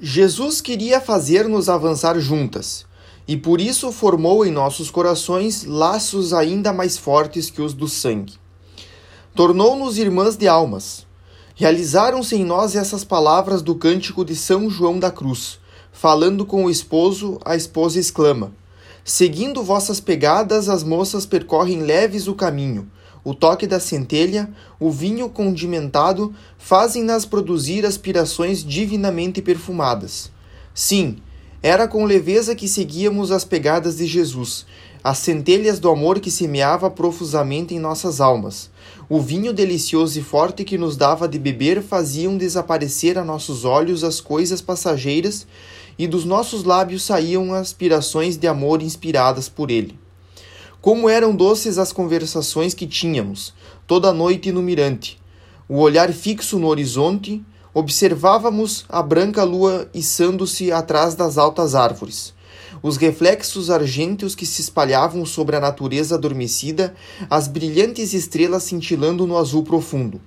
Jesus queria fazer-nos avançar juntas, e por isso formou em nossos corações laços ainda mais fortes que os do sangue. Tornou-nos irmãs de almas. Realizaram-se em nós essas palavras do cântico de São João da Cruz. Falando com o esposo, a esposa exclama: Seguindo vossas pegadas, as moças percorrem leves o caminho o toque da centelha, o vinho condimentado fazem-nas produzir aspirações divinamente perfumadas. Sim, era com leveza que seguíamos as pegadas de Jesus, as centelhas do amor que semeava profusamente em nossas almas. O vinho delicioso e forte que nos dava de beber faziam desaparecer a nossos olhos as coisas passageiras, e dos nossos lábios saíam aspirações de amor inspiradas por ele. Como eram doces as conversações que tínhamos, toda noite no mirante. O olhar fixo no horizonte, observávamos a branca lua içando-se atrás das altas árvores. Os reflexos argênteos que se espalhavam sobre a natureza adormecida, as brilhantes estrelas cintilando no azul profundo.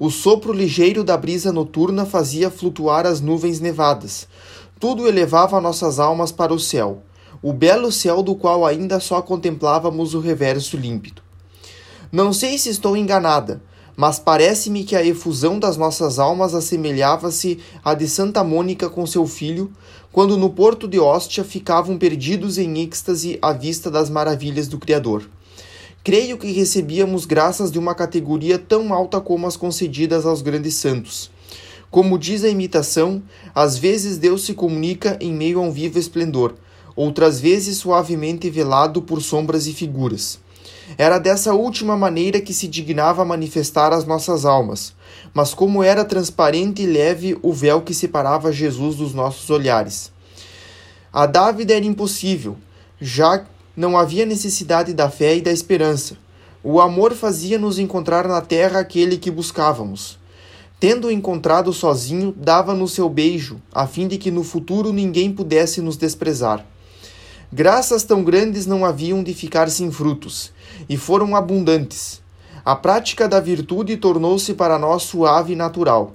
O sopro ligeiro da brisa noturna fazia flutuar as nuvens nevadas. Tudo elevava nossas almas para o céu o belo céu do qual ainda só contemplávamos o reverso límpido. Não sei se estou enganada, mas parece-me que a efusão das nossas almas assemelhava-se à de Santa Mônica com seu filho, quando no porto de Hóstia ficavam perdidos em êxtase à vista das maravilhas do Criador. Creio que recebíamos graças de uma categoria tão alta como as concedidas aos grandes santos. Como diz a imitação, às vezes Deus se comunica em meio a um vivo esplendor, outras vezes suavemente velado por sombras e figuras. Era dessa última maneira que se dignava manifestar as nossas almas, mas como era transparente e leve o véu que separava Jesus dos nossos olhares. A dávida era impossível, já não havia necessidade da fé e da esperança. O amor fazia-nos encontrar na terra aquele que buscávamos. Tendo-o encontrado sozinho, dava-nos seu beijo, a fim de que no futuro ninguém pudesse nos desprezar. Graças tão grandes não haviam de ficar sem frutos, e foram abundantes. A prática da virtude tornou-se para nós suave e natural.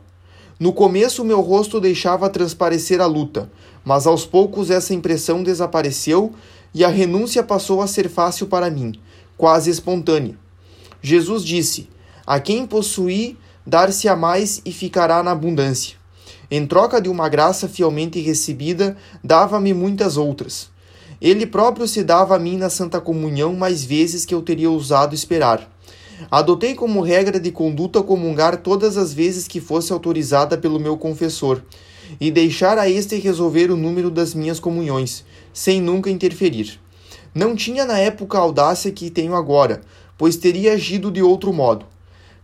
No começo, meu rosto deixava transparecer a luta, mas aos poucos essa impressão desapareceu e a renúncia passou a ser fácil para mim, quase espontânea. Jesus disse: A quem possuir, dar-se-á mais e ficará na abundância. Em troca de uma graça fielmente recebida, dava-me muitas outras. Ele próprio se dava a mim na Santa Comunhão mais vezes que eu teria ousado esperar. Adotei como regra de conduta comungar todas as vezes que fosse autorizada pelo meu confessor, e deixar a este resolver o número das minhas comunhões, sem nunca interferir. Não tinha na época a audácia que tenho agora, pois teria agido de outro modo.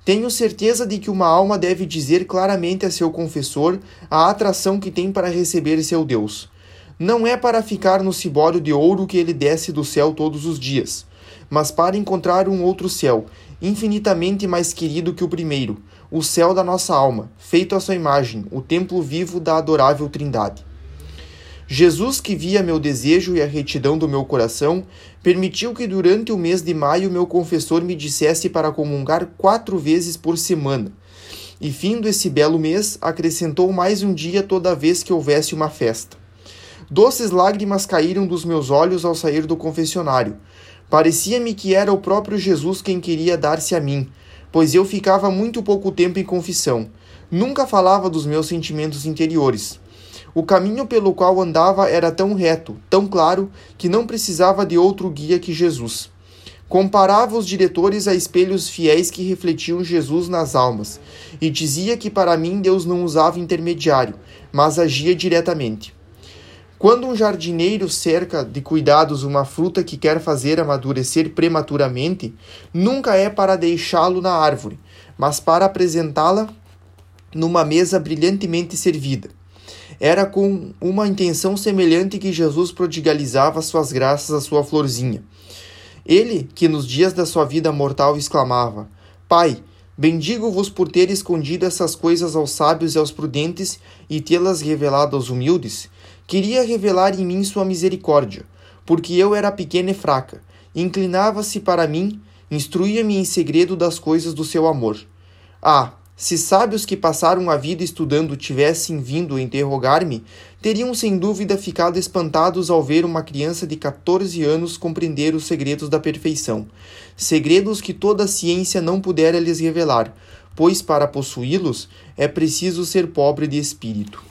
Tenho certeza de que uma alma deve dizer claramente a seu confessor a atração que tem para receber seu Deus. Não é para ficar no cibório de ouro que ele desce do céu todos os dias, mas para encontrar um outro céu, infinitamente mais querido que o primeiro, o céu da nossa alma, feito à sua imagem, o templo vivo da adorável Trindade. Jesus, que via meu desejo e a retidão do meu coração, permitiu que durante o mês de maio meu confessor me dissesse para comungar quatro vezes por semana. E, findo esse belo mês, acrescentou mais um dia toda vez que houvesse uma festa. Doces lágrimas caíram dos meus olhos ao sair do confessionário. Parecia-me que era o próprio Jesus quem queria dar-se a mim, pois eu ficava muito pouco tempo em confissão. Nunca falava dos meus sentimentos interiores. O caminho pelo qual andava era tão reto, tão claro, que não precisava de outro guia que Jesus. Comparava os diretores a espelhos fiéis que refletiam Jesus nas almas, e dizia que para mim Deus não usava intermediário, mas agia diretamente. Quando um jardineiro cerca de cuidados uma fruta que quer fazer amadurecer prematuramente, nunca é para deixá-lo na árvore, mas para apresentá-la numa mesa brilhantemente servida. Era com uma intenção semelhante que Jesus prodigalizava suas graças à sua florzinha. Ele, que nos dias da sua vida mortal exclamava: Pai, bendigo-vos por ter escondido essas coisas aos sábios e aos prudentes e tê-las revelado aos humildes, Queria revelar em mim sua misericórdia, porque eu era pequena e fraca. Inclinava-se para mim, instruía-me em segredo das coisas do seu amor. Ah, Se sábios que passaram a vida estudando tivessem vindo interrogar-me, teriam sem dúvida ficado espantados ao ver uma criança de 14 anos compreender os segredos da perfeição, segredos que toda a ciência não pudera lhes revelar, pois para possuí-los é preciso ser pobre de espírito.